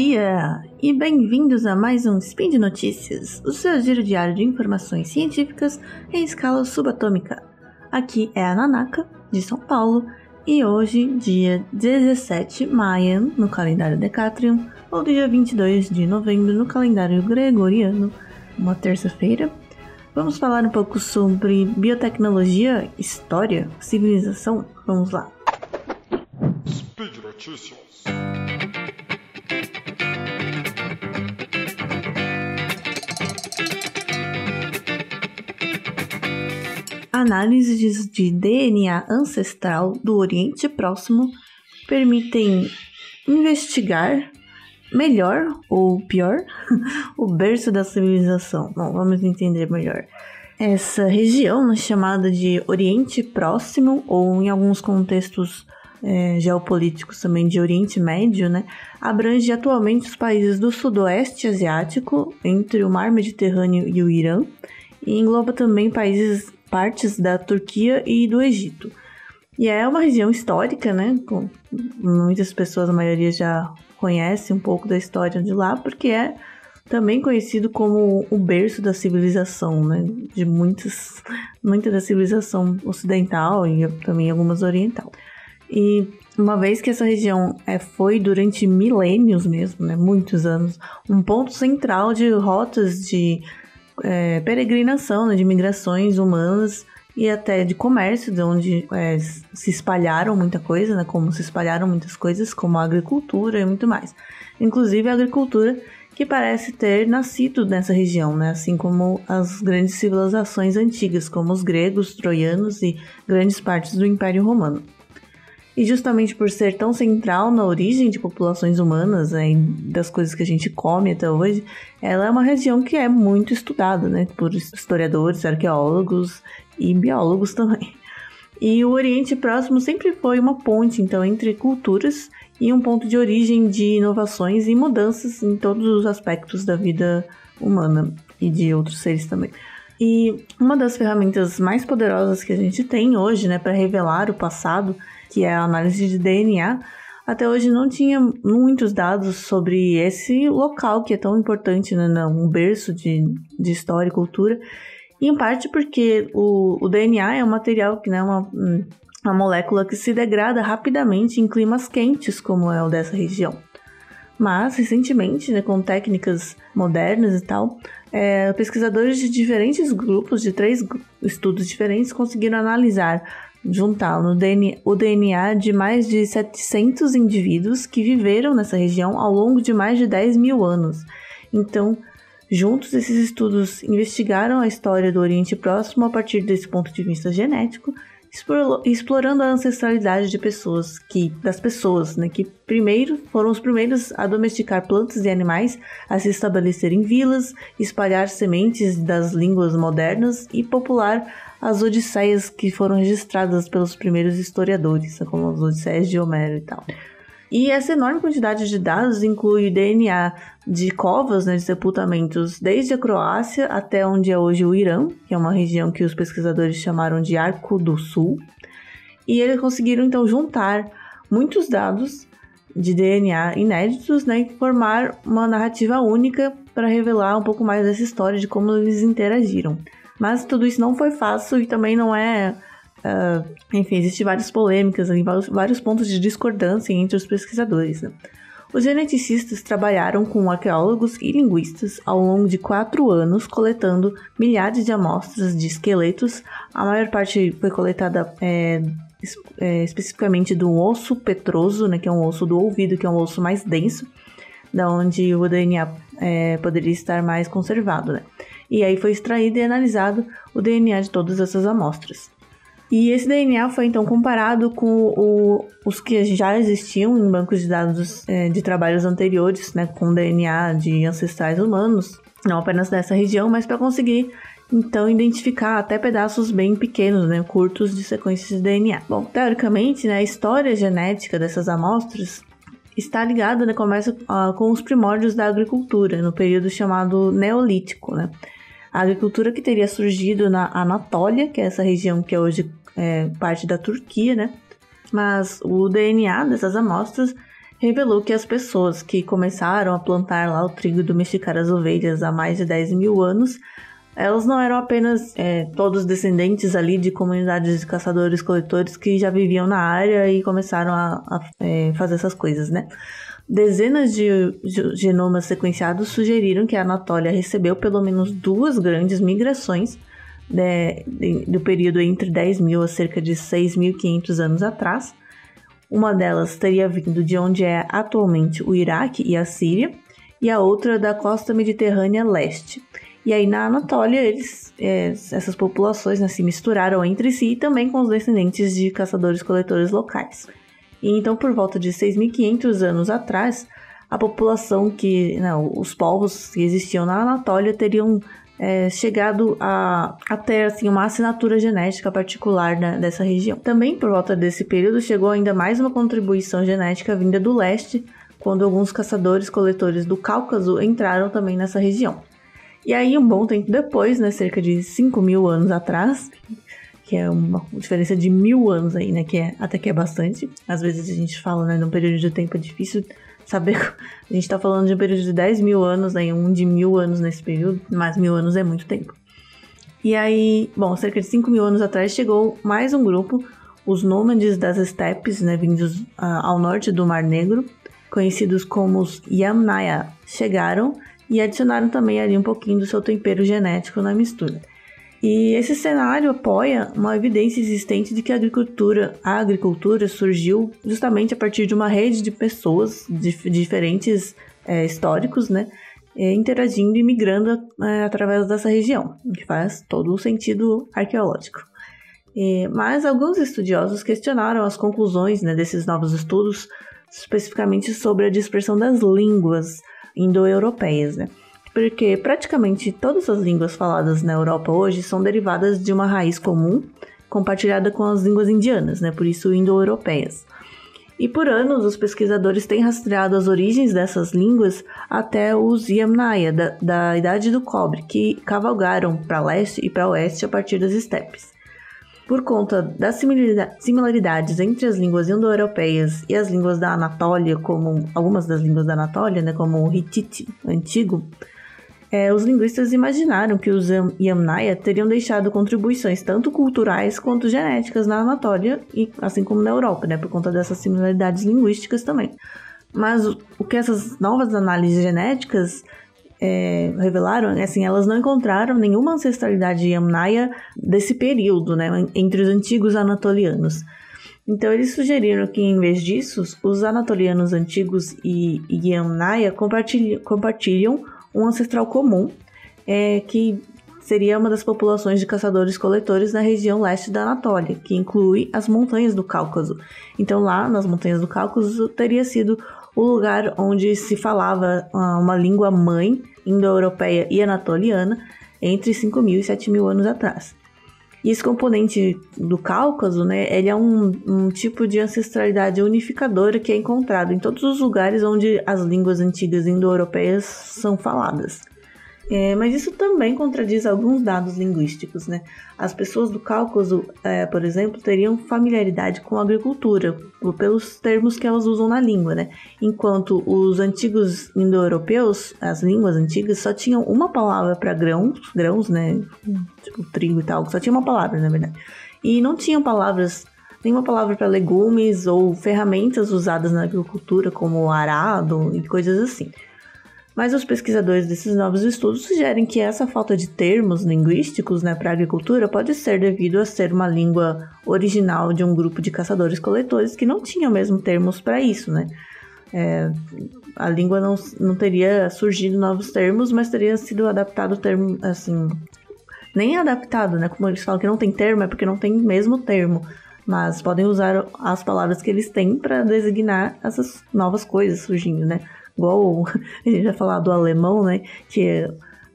dia e bem-vindos a mais um Spin de Notícias, o seu giro diário de informações científicas em escala subatômica. Aqui é a Nanaka, de São Paulo, e hoje, dia 17 de maio, no calendário Decatrium, ou dia 22 de novembro, no calendário gregoriano, uma terça-feira, vamos falar um pouco sobre biotecnologia, história, civilização. Vamos lá. Speed Notícias. Análises de DNA ancestral do Oriente Próximo permitem investigar melhor ou pior o berço da civilização. Bom, vamos entender melhor. Essa região, chamada de Oriente Próximo, ou em alguns contextos é, geopolíticos também de Oriente Médio, né, abrange atualmente os países do Sudoeste Asiático, entre o Mar Mediterrâneo e o Irã, e engloba também países partes da Turquia e do Egito. E é uma região histórica, né? Com muitas pessoas, a maioria já conhece um pouco da história de lá, porque é também conhecido como o berço da civilização, né? De muitas, muita da civilização ocidental e também algumas oriental. E uma vez que essa região é, foi durante milênios mesmo, né? Muitos anos, um ponto central de rotas de é, peregrinação, né, de migrações humanas e até de comércio, de onde é, se espalharam muita coisa, né, como se espalharam muitas coisas, como a agricultura e muito mais. Inclusive a agricultura que parece ter nascido nessa região, né, assim como as grandes civilizações antigas, como os gregos, troianos e grandes partes do Império Romano. E justamente por ser tão central na origem de populações humanas, né, das coisas que a gente come até hoje, ela é uma região que é muito estudada, né, por historiadores, arqueólogos e biólogos também. E o Oriente Próximo sempre foi uma ponte, então, entre culturas e um ponto de origem de inovações e mudanças em todos os aspectos da vida humana e de outros seres também. E uma das ferramentas mais poderosas que a gente tem hoje, né, para revelar o passado que é a análise de DNA, até hoje não tinha muitos dados sobre esse local que é tão importante, né, um berço de, de história e cultura, em parte porque o, o DNA é um material que é uma, uma molécula que se degrada rapidamente em climas quentes, como é o dessa região. Mas, recentemente, né, com técnicas modernas e tal, é, pesquisadores de diferentes grupos, de três estudos diferentes, conseguiram analisar juntar no DNA, o DNA de mais de 700 indivíduos que viveram nessa região ao longo de mais de 10 mil anos. Então, juntos, esses estudos investigaram a história do Oriente Próximo a partir desse ponto de vista genético, explorando a ancestralidade de pessoas que das pessoas, né, que primeiro foram os primeiros a domesticar plantas e animais, a se estabelecer em vilas, espalhar sementes das línguas modernas e popular as odisseias que foram registradas pelos primeiros historiadores, como as odisseias de Homero e tal. E essa enorme quantidade de dados inclui DNA de covas, né, de sepultamentos, desde a Croácia até onde é hoje o Irã, que é uma região que os pesquisadores chamaram de Arco do Sul. E eles conseguiram então juntar muitos dados de DNA inéditos né, e formar uma narrativa única para revelar um pouco mais dessa história de como eles interagiram. Mas tudo isso não foi fácil e também não é. Uh, enfim, existem várias polêmicas, vários, pontos de discordância entre os pesquisadores. Né? Os geneticistas trabalharam com arqueólogos e linguistas ao longo de quatro anos, coletando milhares de amostras de esqueletos. A maior parte foi coletada é, é, especificamente do osso petroso, né, que é um osso do ouvido, que é um osso mais denso, da onde o DNA é, poderia estar mais conservado. Né? e aí foi extraído e analisado o DNA de todas essas amostras. E esse DNA foi então comparado com o, os que já existiam em bancos de dados é, de trabalhos anteriores, né, com DNA de ancestrais humanos, não apenas dessa região, mas para conseguir então identificar até pedaços bem pequenos, né, curtos de sequências de DNA. Bom, teoricamente, né, a história genética dessas amostras está ligada, né, começa uh, com os primórdios da agricultura, no período chamado Neolítico, né? A agricultura que teria surgido na Anatólia, que é essa região que é hoje é parte da Turquia, né? Mas o DNA dessas amostras revelou que as pessoas que começaram a plantar lá o trigo e domesticar as ovelhas há mais de 10 mil anos, elas não eram apenas é, todos descendentes ali de comunidades de caçadores-coletores que já viviam na área e começaram a, a é, fazer essas coisas, né? Dezenas de genomas sequenciados sugeriram que a Anatólia recebeu pelo menos duas grandes migrações de, do período entre 10 mil a cerca de 6.500 anos atrás. Uma delas teria vindo de onde é atualmente o Iraque e a Síria, e a outra da costa mediterrânea leste. E aí na Anatólia, eles, é, essas populações né, se misturaram entre si e também com os descendentes de caçadores-coletores locais. E então, por volta de 6.500 anos atrás, a população que, não, né, os povos que existiam na Anatólia teriam é, chegado a, a ter assim, uma assinatura genética particular né, dessa região. Também por volta desse período chegou ainda mais uma contribuição genética vinda do leste, quando alguns caçadores-coletores do Cáucaso entraram também nessa região. E aí, um bom tempo depois, né, cerca de 5 mil anos atrás, que é uma diferença de mil anos aí, né, que é, até que é bastante. Às vezes a gente fala, né, num período de tempo difícil saber. A gente está falando de um período de 10 mil anos, aí um de mil anos nesse período, mas mil anos é muito tempo. E aí, bom, cerca de 5 mil anos atrás chegou mais um grupo, os nômades das estepes, né, vindos uh, ao norte do Mar Negro, conhecidos como os Yamnaya, chegaram e adicionaram também ali um pouquinho do seu tempero genético na mistura. E esse cenário apoia uma evidência existente de que a agricultura, a agricultura surgiu justamente a partir de uma rede de pessoas de, diferentes é, históricos, né, é, interagindo e migrando é, através dessa região, o que faz todo o sentido arqueológico. É, mas alguns estudiosos questionaram as conclusões né, desses novos estudos, especificamente sobre a dispersão das línguas indo-europeias, né? Porque praticamente todas as línguas faladas na Europa hoje são derivadas de uma raiz comum compartilhada com as línguas indianas, né? por isso indo-europeias. E por anos, os pesquisadores têm rastreado as origens dessas línguas até os Yamnaya, da, da Idade do Cobre, que cavalgaram para leste e para oeste a partir das estepes. Por conta das similaridades entre as línguas indo-europeias e as línguas da Anatólia, como algumas das línguas da Anatólia, né, como o Hittite antigo, é, os linguistas imaginaram que os Yamnaya teriam deixado contribuições tanto culturais quanto genéticas na Anatólia, e, assim como na Europa, né, por conta dessas similaridades linguísticas também. Mas o que essas novas análises genéticas é, revelaram, assim, elas não encontraram nenhuma ancestralidade Yamnaya desse período, né, entre os antigos anatolianos. Então eles sugeriram que, em vez disso, os anatolianos antigos e Yamnaya compartilham, compartilham um ancestral comum, é, que seria uma das populações de caçadores-coletores na região leste da Anatólia, que inclui as montanhas do Cáucaso. Então, lá nas montanhas do Cáucaso teria sido o lugar onde se falava uh, uma língua mãe indo-europeia e anatoliana entre 5.000 e 7.000 anos atrás. E esse componente do Cáucaso, né, ele é um, um tipo de ancestralidade unificadora que é encontrado em todos os lugares onde as línguas antigas indo-europeias são faladas. É, mas isso também contradiz alguns dados linguísticos, né? As pessoas do Cáucaso, é, por exemplo, teriam familiaridade com a agricultura, pelos termos que elas usam na língua, né? Enquanto os antigos indo-europeus, as línguas antigas, só tinham uma palavra para grãos, grãos, né? Tipo trigo e tal, só tinha uma palavra, na verdade. E não tinham palavras nenhuma palavra para legumes ou ferramentas usadas na agricultura, como arado e coisas assim. Mas os pesquisadores desses novos estudos sugerem que essa falta de termos linguísticos né, para a agricultura pode ser devido a ser uma língua original de um grupo de caçadores-coletores que não tinham mesmo termos para isso, né? É, a língua não, não teria surgido novos termos, mas teria sido adaptado termo, assim, nem adaptado, né? Como eles falam que não tem termo, é porque não tem mesmo termo. Mas podem usar as palavras que eles têm para designar essas novas coisas surgindo, né? Igual a gente já falou do alemão, né? Que é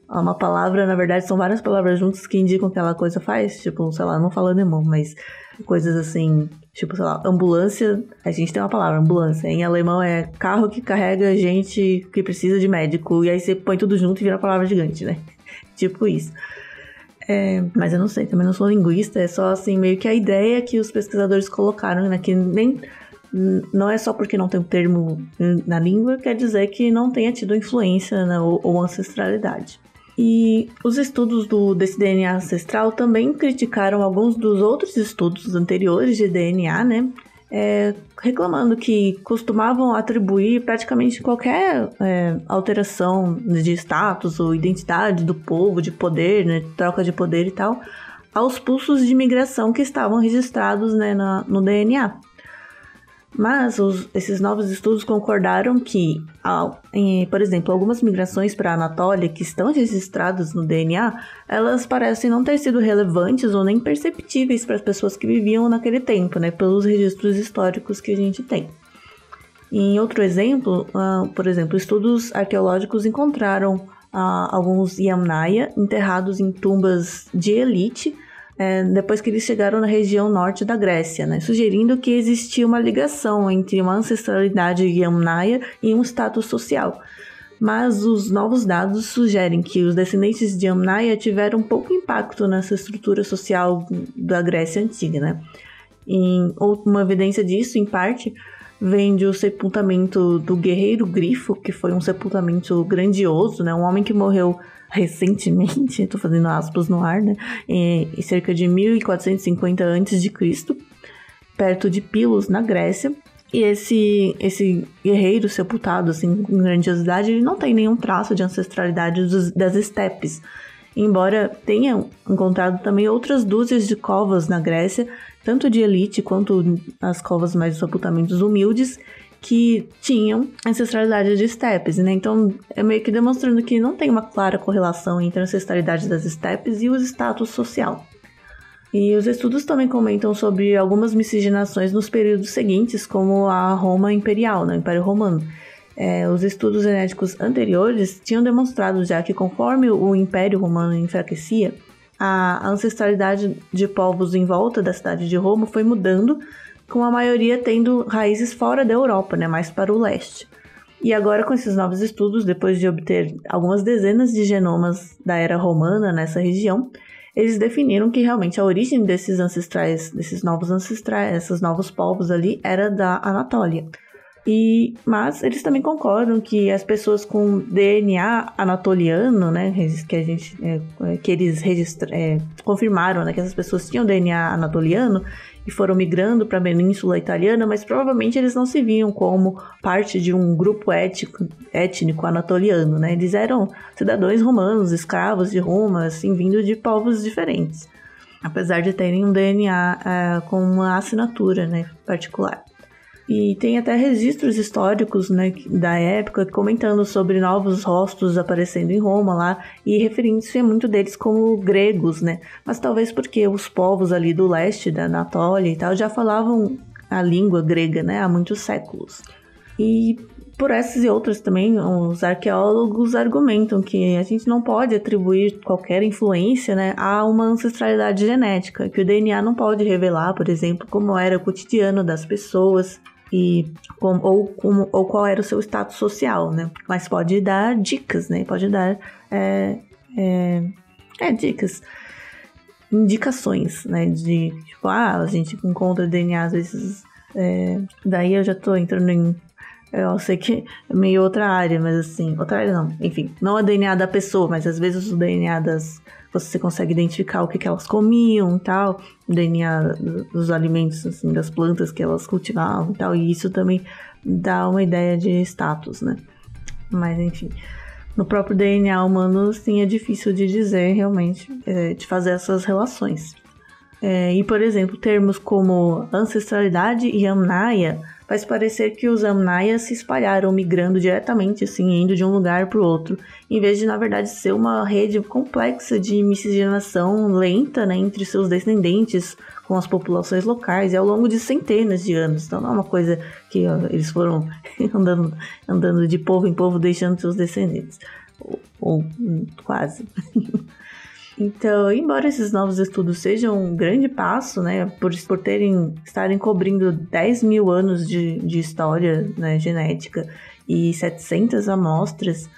uma palavra, na verdade, são várias palavras juntas que indicam que aquela coisa faz. Tipo, sei lá, não falo alemão, mas coisas assim, tipo, sei lá, ambulância. A gente tem uma palavra, ambulância. Em alemão é carro que carrega gente que precisa de médico. E aí você põe tudo junto e vira a palavra gigante, né? tipo isso. É, mas eu não sei, também não sou linguista, é só assim, meio que a ideia que os pesquisadores colocaram, né? Que nem não é só porque não tem um termo na língua, quer dizer que não tenha tido influência né, ou, ou ancestralidade. E os estudos do, desse DNA ancestral também criticaram alguns dos outros estudos anteriores de DNA, né? É, reclamando que costumavam atribuir praticamente qualquer é, alteração de status ou identidade do povo, de poder, né, troca de poder e tal, aos pulsos de migração que estavam registrados né, na, no DNA. Mas os, esses novos estudos concordaram que, ao, em, por exemplo, algumas migrações para a Anatólia que estão registradas no DNA, elas parecem não ter sido relevantes ou nem perceptíveis para as pessoas que viviam naquele tempo, né, pelos registros históricos que a gente tem. Em outro exemplo, uh, por exemplo, estudos arqueológicos encontraram uh, alguns Yamnaya enterrados em tumbas de elite é, depois que eles chegaram na região norte da Grécia, né, sugerindo que existia uma ligação entre uma ancestralidade yamnaia e um status social. Mas os novos dados sugerem que os descendentes de Yamnaya tiveram pouco impacto nessa estrutura social da Grécia antiga. Né? E uma evidência disso, em parte, vem do sepultamento do guerreiro Grifo, que foi um sepultamento grandioso, né? um homem que morreu recentemente, estou fazendo aspas no ar, né? Em, cerca de 1450 a.C., perto de Pilos, na Grécia. E esse, esse guerreiro sepultado, assim, com grandiosidade, ele não tem nenhum traço de ancestralidade dos, das estepes. Embora tenha encontrado também outras dúzias de covas na Grécia, tanto de elite quanto as covas mais sepultamentos humildes, que tinham ancestralidade de estepes, né? Então, é meio que demonstrando que não tem uma clara correlação entre a ancestralidade das estepes e o status social. E os estudos também comentam sobre algumas miscigenações nos períodos seguintes, como a Roma Imperial, né, o Império Romano. É, os estudos genéticos anteriores tinham demonstrado já que conforme o Império Romano enfraquecia, a ancestralidade de povos em volta da cidade de Roma foi mudando com a maioria tendo raízes fora da Europa, né, mais para o leste. E agora, com esses novos estudos, depois de obter algumas dezenas de genomas da era romana nessa região, eles definiram que realmente a origem desses ancestrais, desses novos ancestrais, esses novos povos ali, era da Anatólia. E, mas eles também concordam que as pessoas com DNA anatoliano, né, que a gente, é, que eles é, confirmaram, né, que essas pessoas tinham DNA anatoliano e foram migrando para a Península Italiana, mas provavelmente eles não se viam como parte de um grupo étnico, étnico anatoliano, né? Eles eram cidadãos romanos, escravos de Roma, assim, vindo de povos diferentes, apesar de terem um DNA é, com uma assinatura, né, particular. E tem até registros históricos né, da época comentando sobre novos rostos aparecendo em Roma lá e referindo-se a muito deles como gregos, né? Mas talvez porque os povos ali do leste da Anatólia e tal já falavam a língua grega, né, há muitos séculos. E por essas e outras também, os arqueólogos argumentam que a gente não pode atribuir qualquer influência né, a uma ancestralidade genética, que o DNA não pode revelar, por exemplo, como era o cotidiano das pessoas, e com, ou, ou qual era o seu status social, né? Mas pode dar dicas, né? Pode dar é, é, é, dicas, indicações, né? De tipo, ah, a gente encontra DNA às vezes. É, daí eu já tô entrando em eu sei que é meio outra área, mas assim, outra área não. Enfim, não é DNA da pessoa, mas às vezes o DNA das. Você consegue identificar o que, que elas comiam e tal, DNA dos alimentos, assim, das plantas que elas cultivavam e tal, e isso também dá uma ideia de status, né? Mas enfim. No próprio DNA humano, sim, é difícil de dizer realmente, é, de fazer essas relações. É, e, por exemplo, termos como ancestralidade e amnaia faz parecer que os Amnayas se espalharam migrando diretamente, assim, indo de um lugar para o outro, em vez de, na verdade, ser uma rede complexa de miscigenação lenta né, entre seus descendentes com as populações locais e ao longo de centenas de anos. Então não é uma coisa que ó, eles foram andando, andando de povo em povo deixando seus descendentes. Ou, ou quase. Então, embora esses novos estudos sejam um grande passo, né, por, por terem, estarem cobrindo 10 mil anos de, de história né, genética e 700 amostras,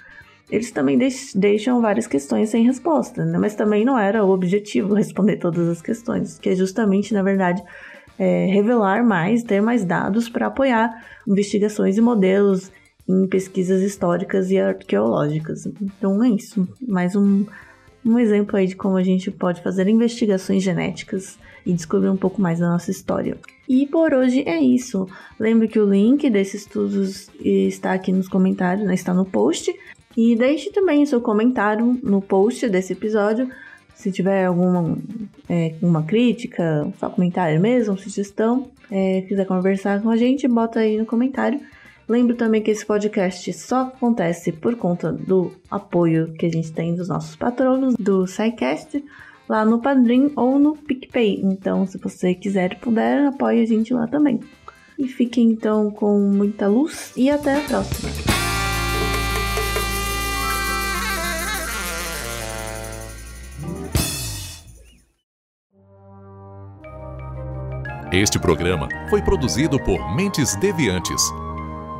eles também deixam várias questões sem resposta, né? mas também não era o objetivo responder todas as questões, que é justamente, na verdade, é, revelar mais, ter mais dados para apoiar investigações e modelos em pesquisas históricas e arqueológicas. Então é isso, mais um, um exemplo aí de como a gente pode fazer investigações genéticas e descobrir um pouco mais da nossa história. E por hoje é isso. Lembre que o link desses estudos está aqui nos comentários, né? está no post. E deixe também seu comentário no post desse episódio. Se tiver alguma é, uma crítica, só comentário mesmo, sugestão, é, quiser conversar com a gente, bota aí no comentário. Lembro também que esse podcast só acontece por conta do apoio que a gente tem dos nossos patronos do SciCast lá no Padrim ou no PicPay. Então, se você quiser e puder, apoie a gente lá também. E fiquem então com muita luz e até a próxima. Este programa foi produzido por Mentes Deviantes.